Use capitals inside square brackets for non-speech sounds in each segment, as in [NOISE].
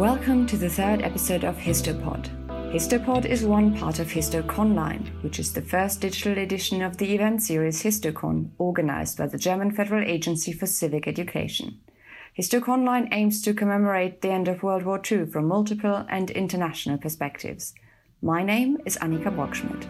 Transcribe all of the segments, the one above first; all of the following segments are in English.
Welcome to the third episode of Histopod. Histopod is one part of HistoConline, which is the first digital edition of the event series HistoCon, organized by the German Federal Agency for Civic Education. HistoConline aims to commemorate the end of World War II from multiple and international perspectives. My name is Annika Brockschmidt.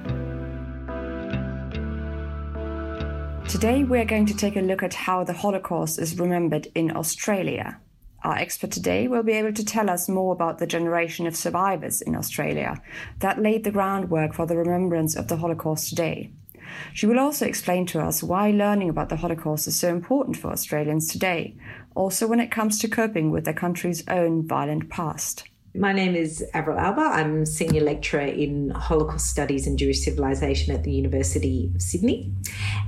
Today we are going to take a look at how the Holocaust is remembered in Australia. Our expert today will be able to tell us more about the generation of survivors in Australia that laid the groundwork for the remembrance of the Holocaust today. She will also explain to us why learning about the Holocaust is so important for Australians today, also when it comes to coping with their country's own violent past. My name is Avril Alba. I'm senior lecturer in Holocaust Studies and Jewish Civilization at the University of Sydney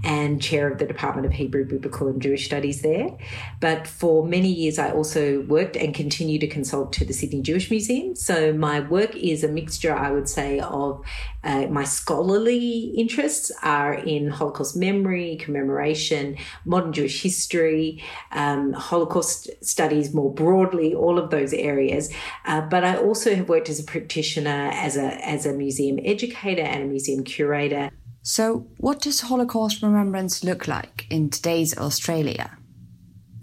and chair of the Department of Hebrew, Biblical and Jewish Studies there. But for many years, I also worked and continue to consult to the Sydney Jewish Museum. So my work is a mixture, I would say, of uh, my scholarly interests are in Holocaust memory, commemoration, modern Jewish history, um, Holocaust studies more broadly, all of those areas. Uh, but I also have worked as a practitioner, as a as a museum educator and a museum curator. So, what does Holocaust remembrance look like in today's Australia?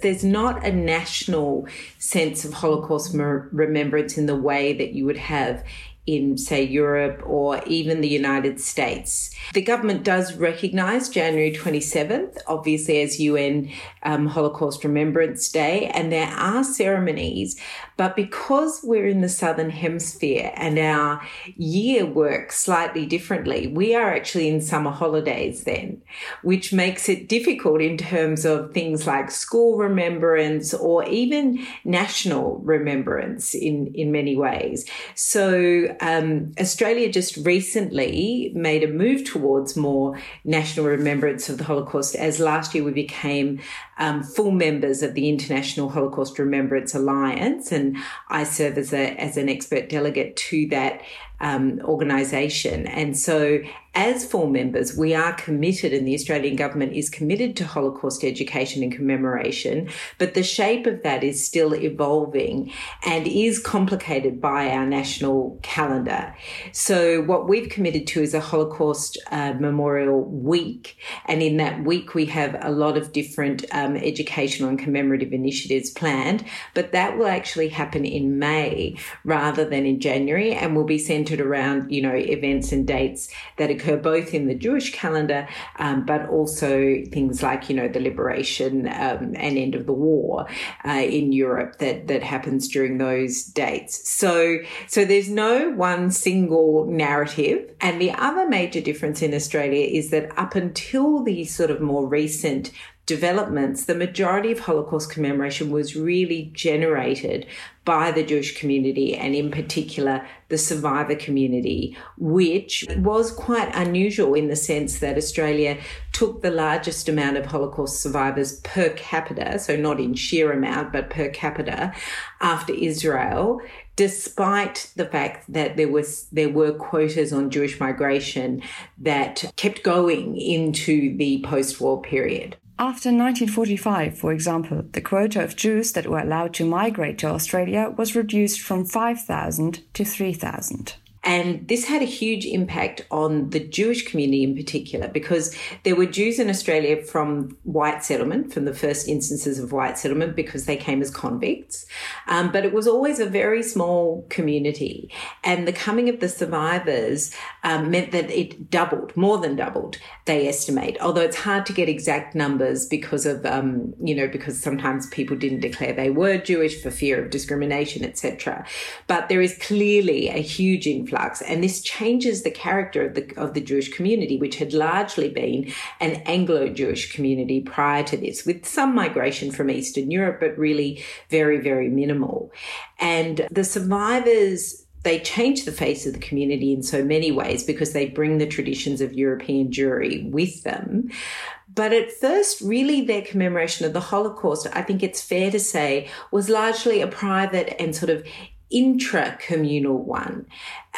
There's not a national sense of Holocaust remembrance in the way that you would have in, say, Europe or even the United States. The government does recognise January 27th, obviously, as UN um, Holocaust Remembrance Day, and there are ceremonies. But because we're in the Southern Hemisphere and our year works slightly differently, we are actually in summer holidays then, which makes it difficult in terms of things like school remembrance or even national remembrance in, in many ways. So um, Australia just recently made a move towards more national remembrance of the Holocaust as last year we became um, full members of the International Holocaust Remembrance Alliance, and I serve as a as an expert delegate to that um, organisation. And so, as full members, we are committed, and the Australian government is committed to Holocaust education and commemoration. But the shape of that is still evolving and is complicated by our national calendar. So, what we've committed to is a Holocaust uh, Memorial Week, and in that week, we have a lot of different um, educational and commemorative initiatives planned. But that will actually happen in May rather than in January, and will be centred centered around, you know, events and dates that occur both in the Jewish calendar, um, but also things like, you know, the liberation um, and end of the war uh, in Europe that that happens during those dates. So, so there's no one single narrative. And the other major difference in Australia is that up until the sort of more recent developments, the majority of Holocaust commemoration was really generated by the Jewish community and, in particular, the survivor community, which was quite unusual in the sense that Australia took the largest amount of Holocaust survivors per capita, so not in sheer amount, but per capita, after Israel. Despite the fact that there was there were quotas on Jewish migration that kept going into the post-war period. After 1945, for example, the quota of Jews that were allowed to migrate to Australia was reduced from 5,000 to 3,000. And this had a huge impact on the Jewish community in particular because there were Jews in Australia from white settlement, from the first instances of white settlement, because they came as convicts. Um, but it was always a very small community. And the coming of the survivors um, meant that it doubled, more than doubled, they estimate. Although it's hard to get exact numbers because of, um, you know, because sometimes people didn't declare they were Jewish for fear of discrimination, etc. But there is clearly a huge influence influx, and this changes the character of the of the Jewish community, which had largely been an Anglo-Jewish community prior to this, with some migration from Eastern Europe, but really very very minimal. And the survivors they change the face of the community in so many ways because they bring the traditions of European Jewry with them. But at first, really, their commemoration of the Holocaust, I think it's fair to say, was largely a private and sort of intra-communal one.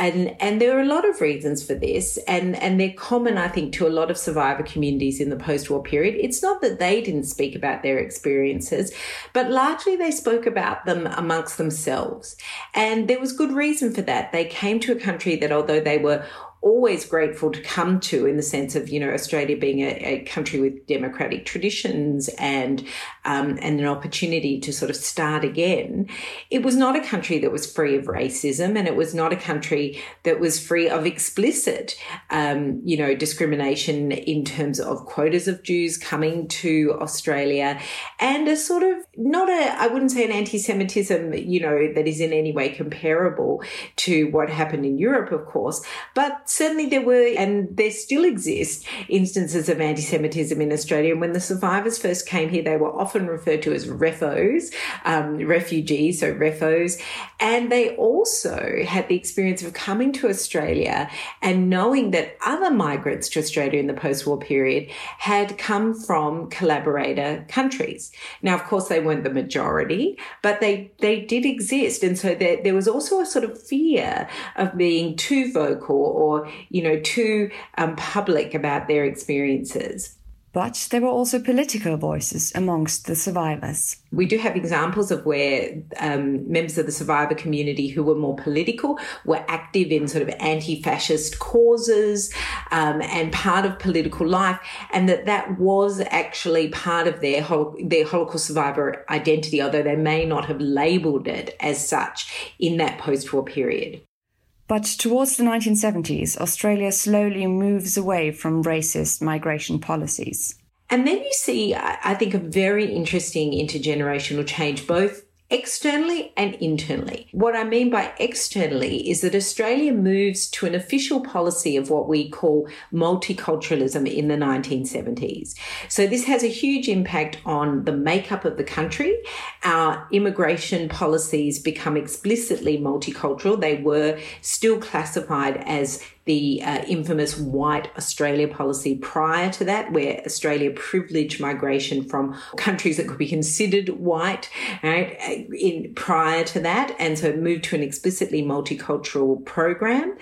And, and there are a lot of reasons for this, and, and they're common, I think, to a lot of survivor communities in the post-war period. It's not that they didn't speak about their experiences, but largely they spoke about them amongst themselves. And there was good reason for that. They came to a country that although they were always grateful to come to in the sense of you know Australia being a, a country with democratic traditions and um, and an opportunity to sort of start again. It was not a country that was free of racism, and it was not a country that was free of explicit um, you know discrimination in terms of quotas of Jews coming to Australia, and a sort of not a I wouldn't say an anti-Semitism you know that is in any way comparable to what happened in Europe, of course, but certainly there were, and there still exist, instances of anti Semitism in Australia. And when the survivors first came here, they were often referred to as refos, um, refugees, so refos. And they also had the experience of coming to Australia and knowing that other migrants to Australia in the post war period had come from collaborator countries. Now, of course, they weren't the majority, but they, they did exist. And so there, there was also a sort of fear of being too vocal or you know, too um, public about their experiences. But there were also political voices amongst the survivors. We do have examples of where um, members of the survivor community who were more political were active in sort of anti fascist causes um, and part of political life, and that that was actually part of their, hol- their Holocaust survivor identity, although they may not have labeled it as such in that post war period. But towards the 1970s, Australia slowly moves away from racist migration policies. And then you see, I think, a very interesting intergenerational change, both externally and internally. What I mean by externally is that Australia moves to an official policy of what we call multiculturalism in the 1970s. So this has a huge impact on the makeup of the country. Our immigration policies become explicitly multicultural. They were still classified as the uh, infamous white Australia policy prior to that, where Australia privileged migration from countries that could be considered white, right, in prior to that, and so moved to an explicitly multicultural program.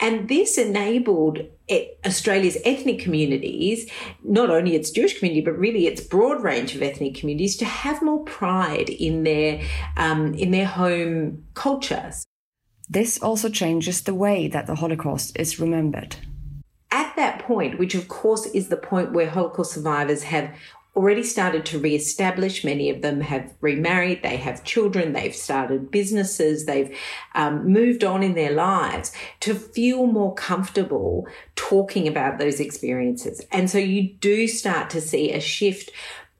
And this enabled it, Australia's ethnic communities, not only its Jewish community, but really its broad range of ethnic communities, to have more pride in their um, in their home cultures. This also changes the way that the Holocaust is remembered. At that point, which of course is the point where Holocaust survivors have already started to re-establish. Many of them have remarried, they have children, they've started businesses, they've um, moved on in their lives to feel more comfortable talking about those experiences. And so you do start to see a shift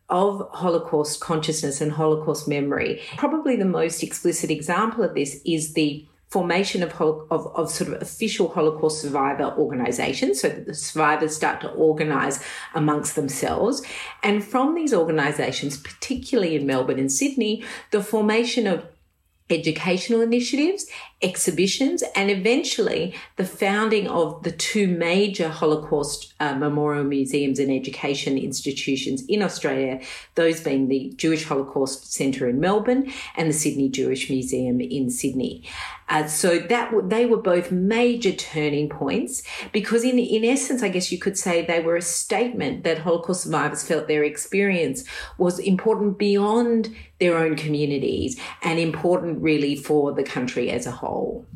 of Holocaust consciousness and Holocaust memory. Probably the most explicit example of this is the formation of, of, of, sort of official Holocaust survivor organizations so that the survivors start to organize amongst themselves. And from these organizations, particularly in Melbourne and Sydney, the formation of educational initiatives, exhibitions, and eventually the founding of the two major Holocaust uh, memorial museums and education institutions in Australia, those being the Jewish Holocaust Centre in Melbourne and the Sydney Jewish Museum in Sydney. Uh, so that w- they were both major turning points because, in in essence, I guess you could say they were a statement that Holocaust survivors felt their experience was important beyond their own communities and important really for the country as a whole.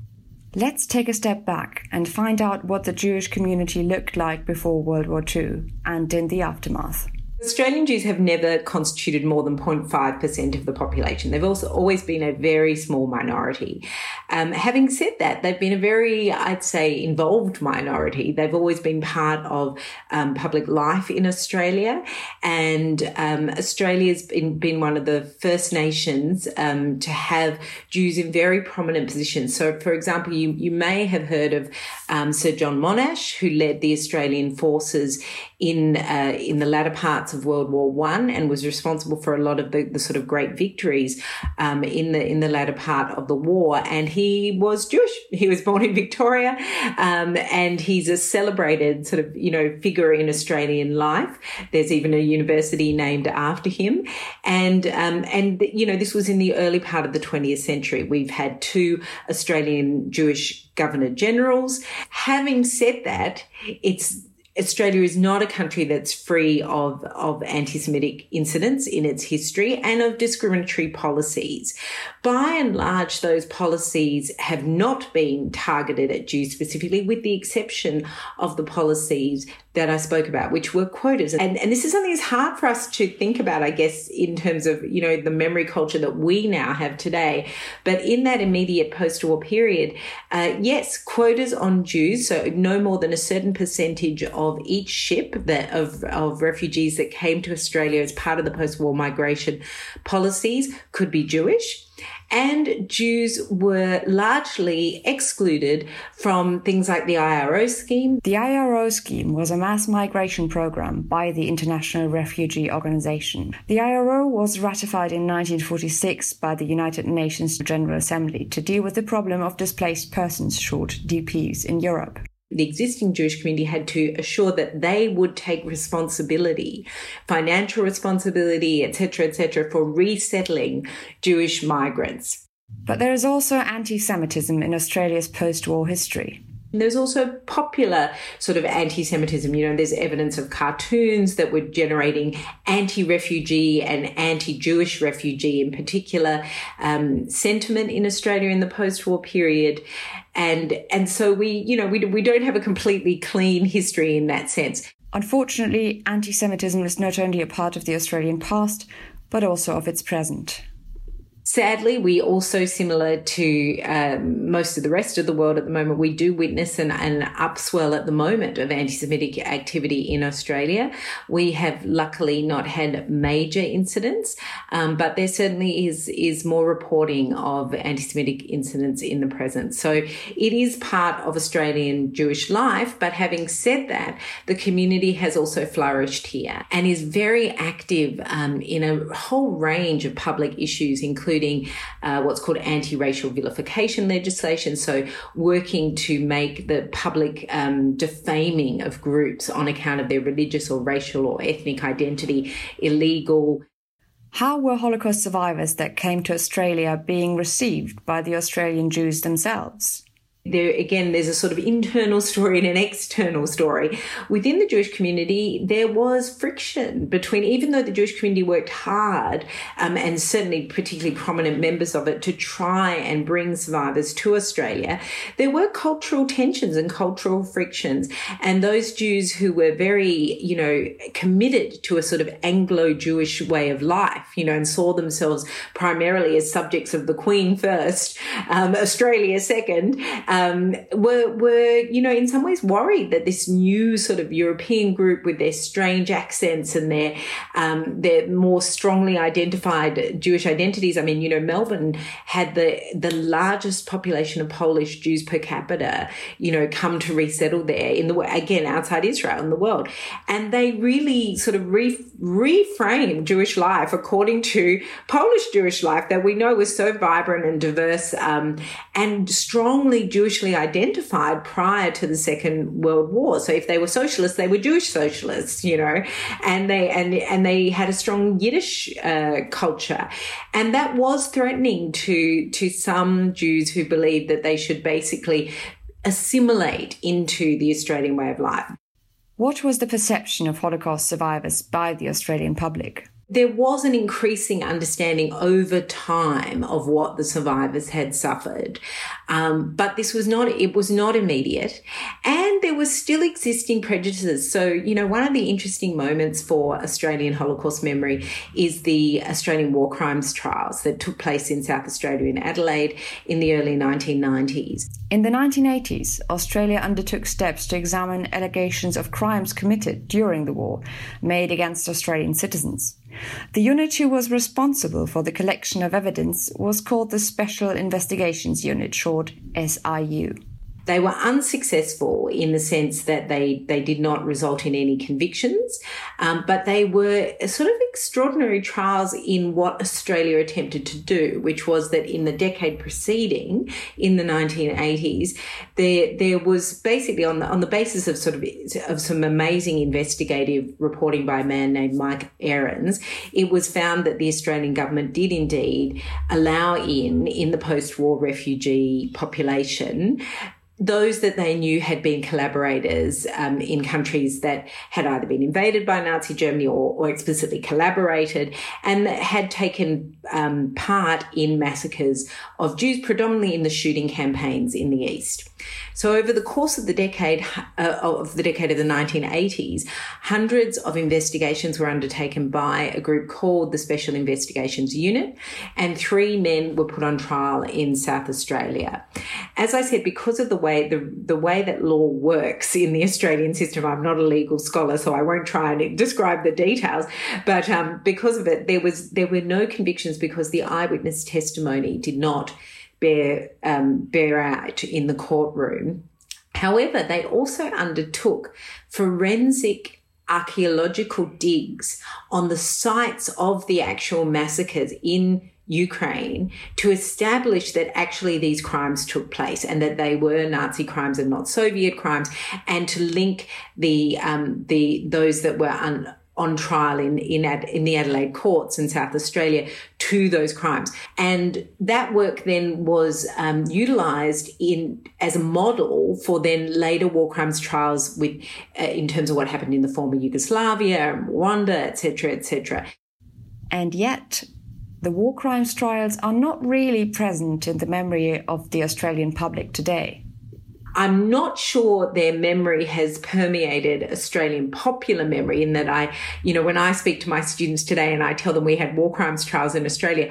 Let's take a step back and find out what the Jewish community looked like before World War II and in the aftermath. Australian Jews have never constituted more than 0.5% of the population. They've also always been a very small minority. Um, having said that, they've been a very, I'd say, involved minority. They've always been part of um, public life in Australia. And um, Australia's been, been one of the first nations um, to have Jews in very prominent positions. So, for example, you, you may have heard of um, Sir John Monash, who led the Australian forces in, uh, in the latter parts parts of World War One and was responsible for a lot of the, the sort of great victories um, in the in the latter part of the war. And he was Jewish. He was born in Victoria, um, and he's a celebrated sort of you know figure in Australian life. There's even a university named after him, and um, and you know this was in the early part of the 20th century. We've had two Australian Jewish governor generals. Having said that, it's Australia is not a country that's free of, of anti Semitic incidents in its history and of discriminatory policies. By and large, those policies have not been targeted at Jews specifically, with the exception of the policies that I spoke about, which were quotas. And, and this is something that's hard for us to think about, I guess, in terms of, you know, the memory culture that we now have today. But in that immediate post-war period, uh, yes, quotas on Jews, so no more than a certain percentage of each ship that of, of refugees that came to Australia as part of the post-war migration policies could be Jewish and Jews were largely excluded from things like the IRO scheme. The IRO scheme was a mass migration program by the International Refugee Organization. The IRO was ratified in 1946 by the United Nations General Assembly to deal with the problem of displaced persons, short DPs, in Europe the existing Jewish community had to assure that they would take responsibility, financial responsibility, etc., etc., for resettling Jewish migrants. But there is also anti Semitism in Australia's post war history. There's also popular sort of anti Semitism. You know, there's evidence of cartoons that were generating anti refugee and anti Jewish refugee, in particular, um, sentiment in Australia in the post war period. And, and so we, you know, we, we don't have a completely clean history in that sense. Unfortunately, anti Semitism is not only a part of the Australian past, but also of its present. Sadly, we also, similar to um, most of the rest of the world at the moment, we do witness an, an upswell at the moment of anti Semitic activity in Australia. We have luckily not had major incidents, um, but there certainly is, is more reporting of anti Semitic incidents in the present. So it is part of Australian Jewish life. But having said that, the community has also flourished here and is very active um, in a whole range of public issues, including including uh, what's called anti racial vilification legislation. So, working to make the public um, defaming of groups on account of their religious or racial or ethnic identity illegal. How were Holocaust survivors that came to Australia being received by the Australian Jews themselves? There again there's a sort of internal story and an external story. Within the jewish community there was friction between even though the jewish community worked hard um, and certainly particularly prominent members of it to try and bring survivors to australia there were cultural tensions and cultural frictions. And those jews who were very you know committed to a sort of anglo-jewish way of life you know and saw themselves primarily as subjects of the queen first um, australia second um, were were you know in some ways worried that this new sort of European group with their strange accents and their um, their more strongly identified Jewish identities. I mean, you know, Melbourne had the the largest population of Polish Jews per capita. You know, come to resettle there in the again outside Israel in the world, and they really sort of re, reframed Jewish life according to Polish Jewish life that we know was so vibrant and diverse um, and strongly Jewish Jewishly identified prior to the Second World War. So if they were socialists, they were Jewish socialists, you know, and they and and they had a strong Yiddish uh, culture, and that was threatening to to some Jews who believed that they should basically assimilate into the Australian way of life. What was the perception of Holocaust survivors by the Australian public? There was an increasing understanding over time of what the survivors had suffered. Um, but this was not, it was not immediate. And there was still existing prejudices. So, you know, one of the interesting moments for Australian Holocaust memory is the Australian war crimes trials that took place in South Australia in Adelaide in the early 1990s. In the 1980s, Australia undertook steps to examine allegations of crimes committed during the war made against Australian citizens. The unit who was responsible for the collection of evidence was called the Special Investigations Unit, short SIU. They were unsuccessful in the sense that they, they did not result in any convictions, um, but they were sort of extraordinary trials in what Australia attempted to do, which was that in the decade preceding, in the 1980s, there there was basically on the on the basis of sort of of some amazing investigative reporting by a man named Mike Aarons, it was found that the Australian government did indeed allow in in the post-war refugee population those that they knew had been collaborators um, in countries that had either been invaded by Nazi Germany or, or explicitly collaborated and had taken um, part in massacres of Jews, predominantly in the shooting campaigns in the East. So over the course of the decade uh, of the decade of the 1980s, hundreds of investigations were undertaken by a group called the Special Investigations Unit, and three men were put on trial in South Australia. As I said, because of the way the the way that law works in the Australian system, I'm not a legal scholar, so I won't try and describe the details. But um, because of it, there was there were no convictions because the eyewitness testimony did not bear um, bear out in the courtroom. However, they also undertook forensic archaeological digs on the sites of the actual massacres in Ukraine to establish that actually these crimes took place and that they were Nazi crimes and not Soviet crimes, and to link the um, the those that were un, on trial in in, Ad, in the Adelaide courts in South Australia to those crimes, and that work then was um, utilised in as a model for then later war crimes trials with uh, in terms of what happened in the former Yugoslavia, Rwanda, etc., etc. And yet, the war crimes trials are not really present in the memory of the Australian public today. I'm not sure their memory has permeated Australian popular memory in that I, you know, when I speak to my students today and I tell them we had war crimes trials in Australia,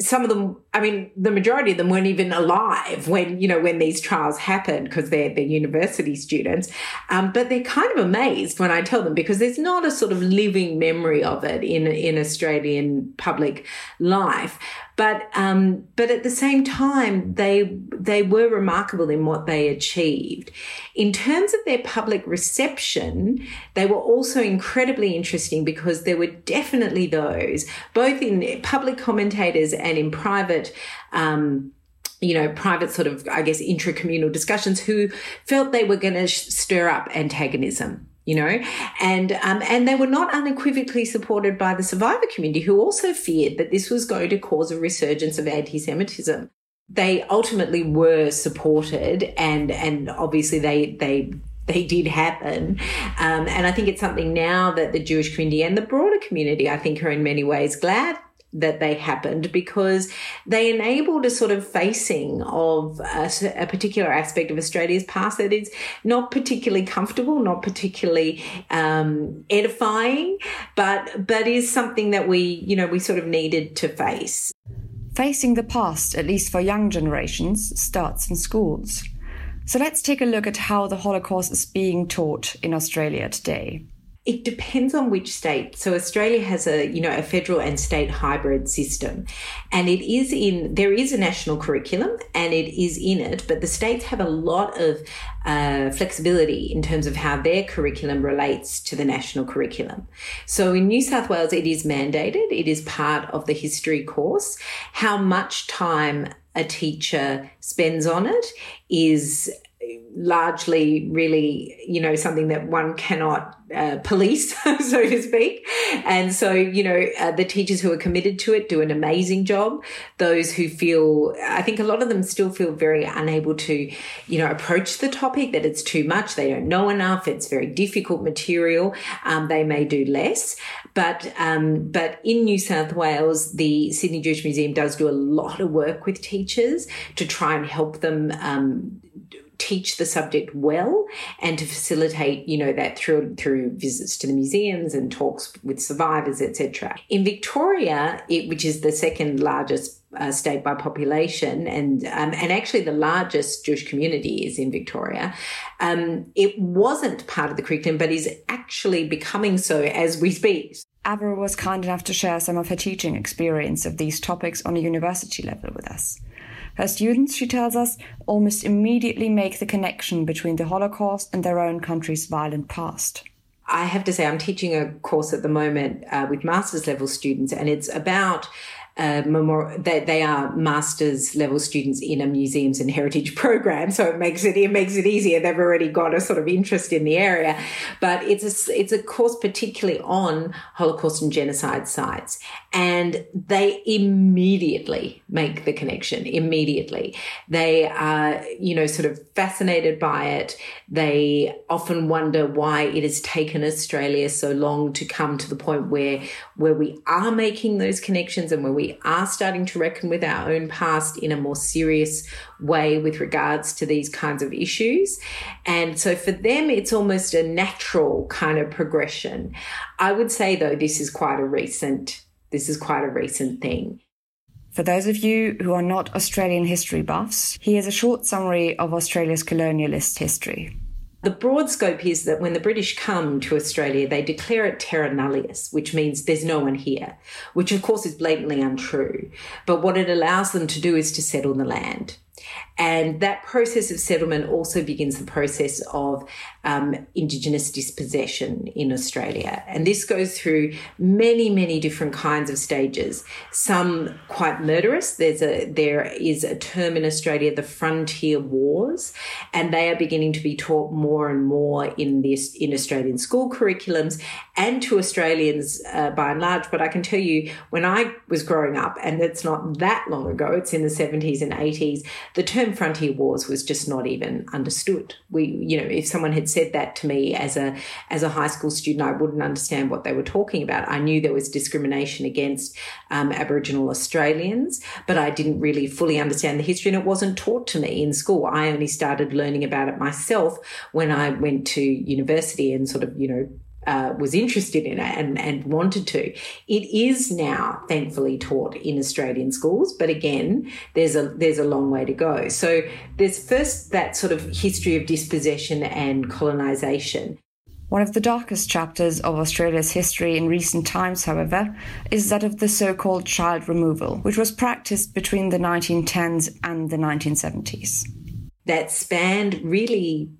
some of them, I mean, the majority of them weren't even alive when, you know, when these trials happened because they're, they're university students. Um, but they're kind of amazed when I tell them because there's not a sort of living memory of it in, in Australian public life. But, um, but at the same time, they, they were remarkable in what they achieved. In terms of their public reception, they were also incredibly interesting because there were definitely those, both in public commentators and in private, um, you know, private sort of, I guess, intracommunal discussions who felt they were going to stir up antagonism you know, and um, and they were not unequivocally supported by the survivor community, who also feared that this was going to cause a resurgence of anti-Semitism. They ultimately were supported, and and obviously they they they did happen. Um, and I think it's something now that the Jewish community and the broader community, I think, are in many ways glad that they happened because they enabled a sort of facing of a, a, particular aspect of Australia's past that is not particularly comfortable, not particularly um, edifying, but but is something that we you know we sort of needed to face. Facing the past, at least for young generations, starts in schools. So let's take a look at how the Holocaust is being taught in Australia today. It depends on which state. So Australia has a, you know, a federal and state hybrid system. And it is in, there is a national curriculum and it is in it, but the states have a lot of uh, flexibility in terms of how their curriculum relates to the national curriculum. So in New South Wales, it is mandated. It is part of the history course. How much time a teacher spends on it is largely really you know something that one cannot uh, police [LAUGHS] so to speak. And so you know uh, the teachers who are committed to it do an amazing job. Those who feel i think a lot of them still feel very unable to you know approach the topic that it's too much they don't know enough it's very difficult material um, they may do less. But um, but in new south wales the sydney jewish museum does do a lot of work with teachers to try and help them um, teach the subject well and to facilitate you know that through through visits to the museums and talks with survivors etc in victoria it, which is the second largest uh, state by population, and um, and actually the largest Jewish community is in Victoria. Um, it wasn't part of the curriculum, but is actually becoming so as we speak. Avril was kind enough to share some of her teaching experience of these topics on a university level with us. Her students, she tells us, almost immediately make the connection between the Holocaust and their own country's violent past. I have to say, I'm teaching a course at the moment uh, with master's level students, and it's about they, they are master's level students in a museums and heritage [LAUGHS] program. So it makes it, it makes it easier. They've already got a sort of interest in the area, but it's a, it's a course particularly on Holocaust and genocide sites. And they immediately make the connection immediately. They are, you know, sort of fascinated by it. They often wonder why it has taken Australia so long to come to the point where, where we are making those connections and where we we are starting to reckon with our own past in a more serious way with regards to these kinds of issues. And so for them, it's almost a natural kind of progression. I would say, though, this is quite a recent, this is quite a recent thing. For those of you who are not Australian history buffs, here's a short summary of Australia's colonialist history. The broad scope is that when the British come to Australia, they declare it terra nullius, which means there's no one here, which of course is blatantly untrue. But what it allows them to do is to settle the land. And that process of settlement also begins the process of um, Indigenous dispossession in Australia. And this goes through many, many different kinds of stages, some quite murderous. There's a, there is a term in Australia, the frontier wars, and they are beginning to be taught more and more in this, in Australian school curriculums and to Australians uh, by and large. But I can tell you when I was growing up, and it's not that long ago, it's in the 70s and 80s, the term frontier wars was just not even understood. We, you know, if someone had said that to me as a as a high school student, I wouldn't understand what they were talking about. I knew there was discrimination against um, Aboriginal Australians, but I didn't really fully understand the history, and it wasn't taught to me in school. I only started learning about it myself when I went to university and sort of, you know, uh, was interested in it and, and wanted to. It is now thankfully taught in Australian schools, but again, there's a there's a long way to go. So there's first that sort of history of dispossession and colonisation. One of the darkest chapters of Australia's history in recent times, however, is that of the so called child removal, which was practiced between the 1910s and the 1970s. That spanned really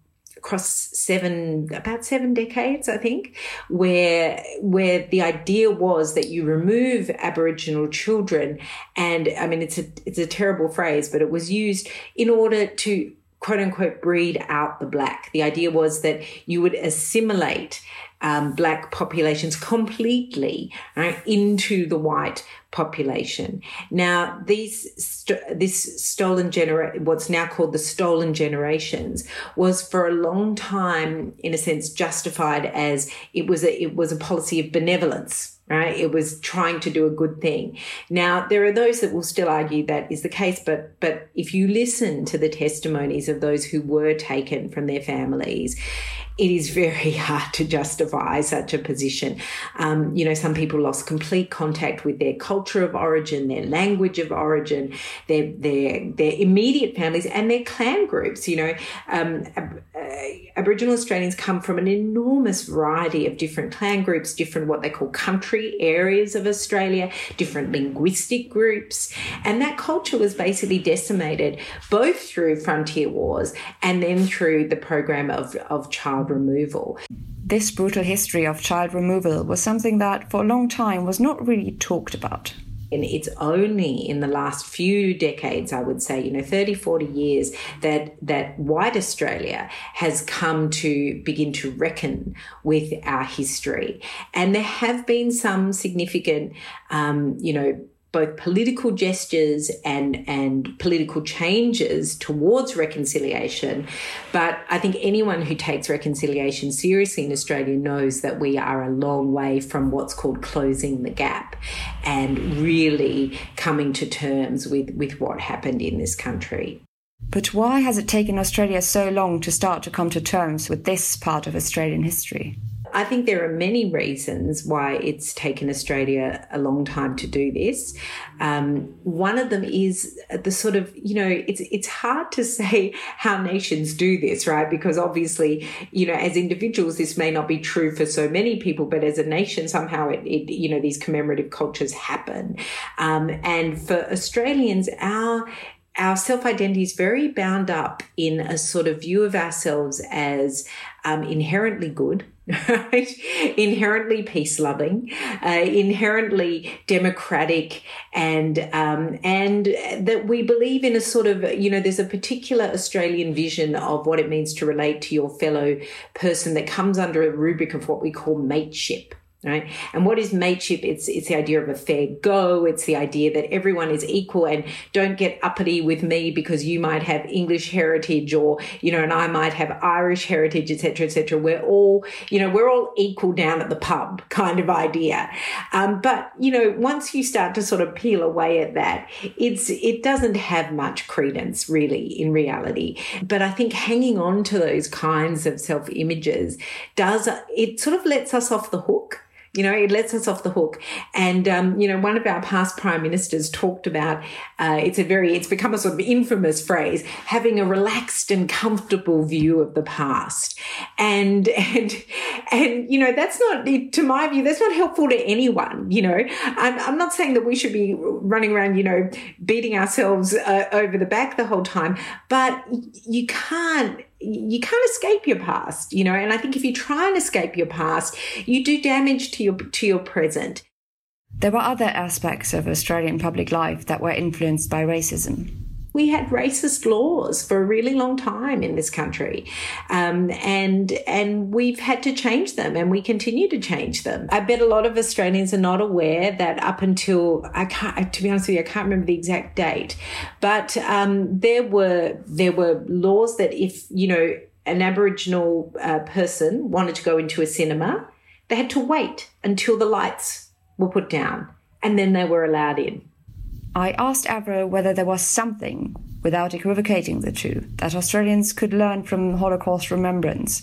across seven about seven decades i think where where the idea was that you remove aboriginal children and i mean it's a it's a terrible phrase but it was used in order to quote unquote breed out the black. The idea was that you would assimilate um, black populations completely right, into the white population. Now, these st- this stolen genera- what's now called the stolen generations, was for a long time, in a sense, justified as it was a it was a policy of benevolence right? It was trying to do a good thing. Now, there are those that will still argue that is the case, but but if you listen to the testimonies of those who were taken from their families, it is very [LAUGHS] hard to justify such a position. Um, you know, some people lost complete contact with their culture of origin, their language of origin, their their their immediate families, and their clan groups. You know, um, Aboriginal Australians come from an enormous variety of different clan groups, different what they call country areas of Australia, different linguistic groups, and that culture was basically decimated both through frontier wars and then through the program of of child child removal. This brutal history of child removal was something that for a long time was not really talked about. And it's only in the last few decades, I would say, you know, 30, 40 years, that, that white Australia has come to begin to reckon with our history. And there have been some significant, um, you know, both political gestures and and political changes towards reconciliation. But I think anyone who takes reconciliation seriously in Australia knows that we are a long way from what's called closing the gap and really coming to terms with, with what happened in this country. But why has it taken Australia so long to start to come to terms with this part of Australian history? I think there are many reasons why it's taken Australia a long time to do this. Um, one of them is the sort of, you know, it's it's hard to [LAUGHS] say how nations do this, right? Because obviously, you know, as individuals, this may not be true for so many people, but as a nation, somehow it, it you know, these commemorative cultures happen. Um, and for Australians, our our self identity is very bound up in a sort of view of ourselves as um, inherently good, right? inherently peace loving, uh, inherently democratic, and um, and that we believe in a sort of you know there's a particular Australian vision of what it means to relate to your fellow person that comes under a rubric of what we call mateship right? And what is mateship? It's it's the idea of a fair go. It's the idea that everyone is equal and don't get uppity with me because you might have English heritage or you know, and I might have Irish heritage, etc., etc. We're all you know we're all equal down at the pub kind of idea. Um, but you know, once you start to sort of peel away at that, it's it doesn't have much credence really in reality. But I think hanging on to those kinds of self images does it sort of lets us off the hook you know, it lets us off the hook. And, um, you know, one of our past prime ministers talked about, uh, it's a very, it's become a sort of infamous phrase, having a relaxed and comfortable view of the past. And, [LAUGHS] and, and, you know, that's not, to my view, that's not helpful to anyone. You know, I'm, I'm not saying that we should be running around, you know, beating ourselves uh, over the back the whole time, but you can't, you can't escape your past, you know, and I think if you try and escape your past, you do damage to your to your present. There were other aspects of Australian public life that were influenced by racism we had racist laws for a really long time in this country, um, and and we've had to change them, and we continue to change them. I bet a lot of Australians are not aware that up until I can't, to be honest with you, I can't remember the exact date, but um, there were there were laws that if you know an Aboriginal uh, person wanted to go into a cinema, they had to wait until the lights were put down, and then they were allowed in. I asked Avril whether there was something, without equivocating the two, that Australians could learn from Holocaust remembrance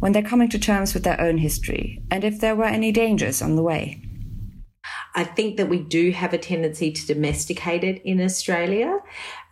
when they're coming to terms with their own history, and if there were any dangers on the way. I think that we do have a tendency to domesticate it in Australia,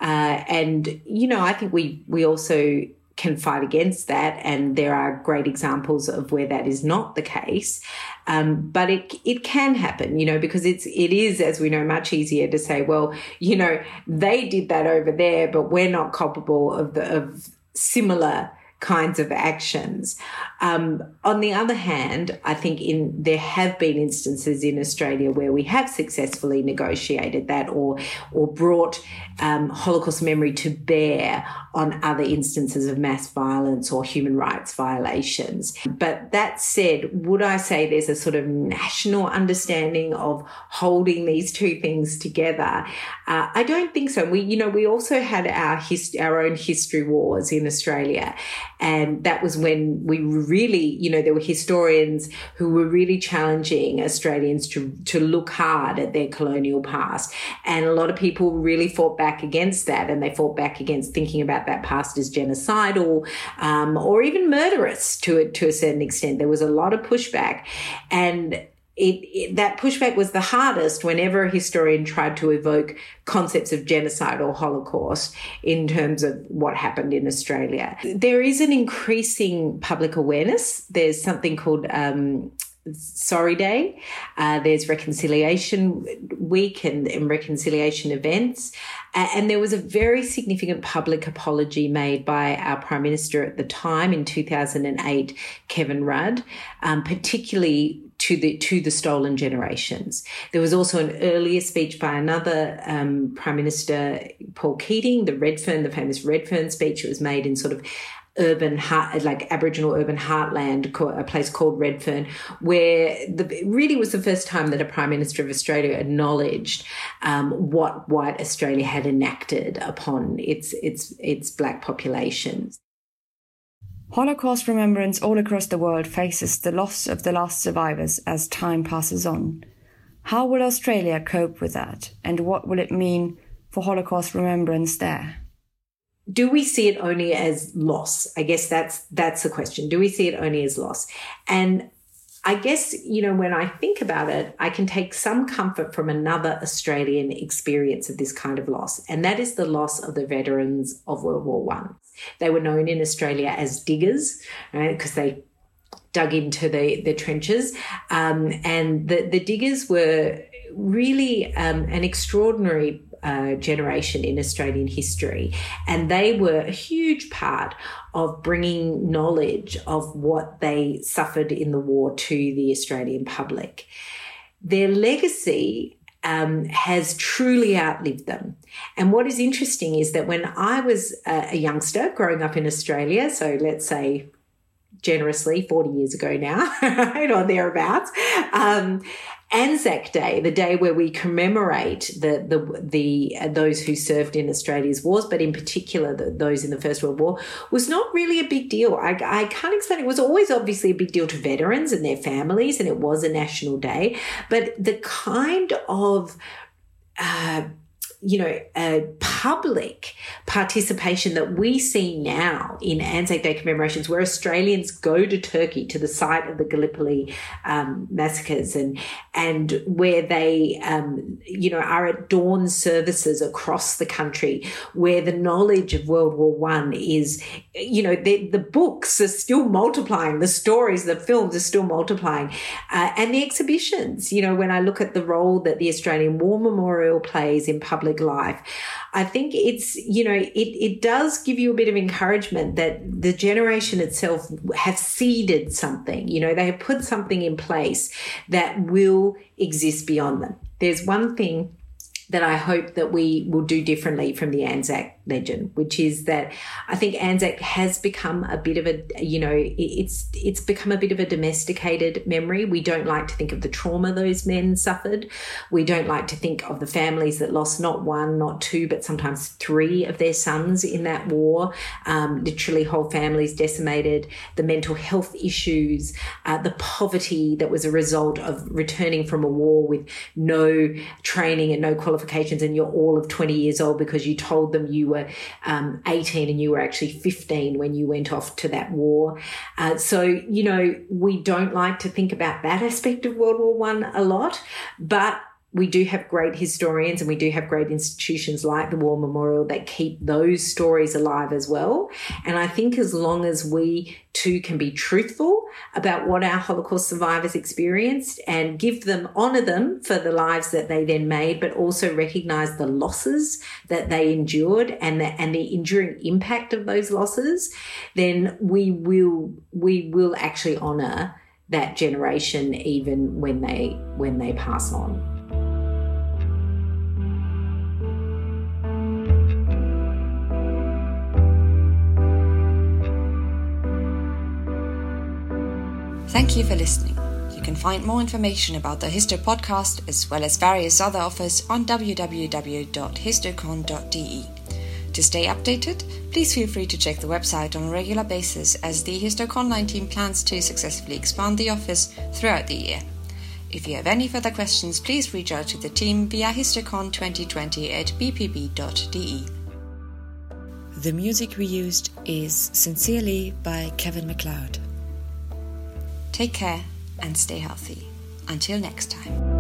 uh, and you know, I think we we also can fight against that, and there are great examples of where that is not the case. Um, but it it can happen, you know, because it's it is, as we know, much easier to say, well, you know, they did that over there, but we're not culpable of the of similar kinds of actions. Um, on the other hand, I think in there have been instances in Australia where we have successfully negotiated that or or brought um, Holocaust memory to bear on other instances of mass violence or human rights violations. But that said, would I say there's a sort of national understanding of holding these two things together? Uh, I don't think so. We, you know, we also had our hist- our own history wars in Australia, and that was when we really, you know, there were historians who were really challenging Australians to to look hard at their colonial past, and a lot of people really fought back against that, and they fought back against thinking about that past as genocidal um, or even murderous to a, to a certain extent. There was a lot of pushback, and it, it, that pushback was the hardest whenever a historian tried to evoke concepts of genocide or Holocaust in terms of what happened in Australia. There is an increasing public awareness. There's something called um, Sorry Day. Uh, there's Reconciliation Week and, and reconciliation events. Uh, and there was a very significant public apology made by our Prime Minister at the time in 2008, Kevin Rudd, um, particularly to the to the stolen generations. There was also an earlier speech by another um, Prime Minister, Paul Keating, the Redfern, the famous Redfern speech. It was made in sort of urban heart, like Aboriginal urban heartland, a place called Redfern, where the, really was the first time that a Prime Minister of Australia acknowledged um, what white Australia had enacted upon its its its black populations. Holocaust remembrance all across the world faces the loss of the last survivors as time passes on. How will Australia cope with that, and what will it mean for Holocaust remembrance there? Do we see it only as loss? I guess that's that's the question. Do we see it only as loss? And I guess, you know, when I think about it, I can take some comfort from another Australian experience of this kind of loss, and that is the loss of the veterans of World War One. They were known in Australia as diggers, right? Because they dug into the, the trenches. Um, and the, the diggers were really um, an extraordinary uh, generation in Australian history, and they were a huge part of bringing knowledge of what they suffered in the war to the Australian public. Their legacy um, has truly outlived them. And what is interesting is that when I was a, youngster growing up in Australia, so let's say generously 40 years ago now, [LAUGHS] right, or thereabouts. Um, Anzac Day, the day where we commemorate the the the uh, those who served in Australia's wars, but in particular the, those in the First World War, was not really a big deal. I, I can't explain. It was always obviously a big deal to veterans and their families, and it was a national day. But the kind of uh, you know, a public participation that we see now in Anzac Day commemorations, where Australians go to Turkey to the site of the Gallipoli um, massacres, and and where they, um, you know, are at dawn services across the country, where the knowledge of World War One is, you know, the, the books are still multiplying, the stories, the films are still multiplying, uh, and the exhibitions. You know, when I look at the role that the Australian War Memorial plays in public public life. I think it's, you know, it, it does give you a bit of encouragement that the generation itself have seeded something, you know, they have put something in place that will exist beyond them. There's one thing that I hope that we will do differently from the Anzac legend, which is that I think Anzac has become a bit of a, you know, it's it's become a bit of a domesticated memory. We don't like to think of the trauma those men suffered. We don't like to think of the families that lost not one, not two, but sometimes three of their sons in that war. Um, literally, whole families decimated. The mental health issues, uh, the poverty that was a result of returning from a war with no training and no qualifications and you're all of 20 years old because you told them you were um, 18 and you were actually 15 when you went off to that war. Uh, so, you know, we don't like to think about that aspect of World War One a lot, but we do have great historians and we do have great institutions like the War Memorial that keep those stories alive as well. And I think as long as we too can be truthful about what our Holocaust survivors experienced and give them, honor them for the lives that they then made, but also recognize the losses that they endured and the, and the enduring impact of those losses, then we will, we will actually honor that generation even when they, when they pass on. Thank you for listening. You can find more information about the Histo podcast as well as various other offers on www.histocon.de. To stay updated, please feel free to check the website on a regular basis as the HistoCon 19 plans to successfully expand the office throughout the year. If you have any further questions, please reach out to the team via histocon2020 at bpb.de. The music we used is Sincerely by Kevin MacLeod. Take care and stay healthy. Until next time.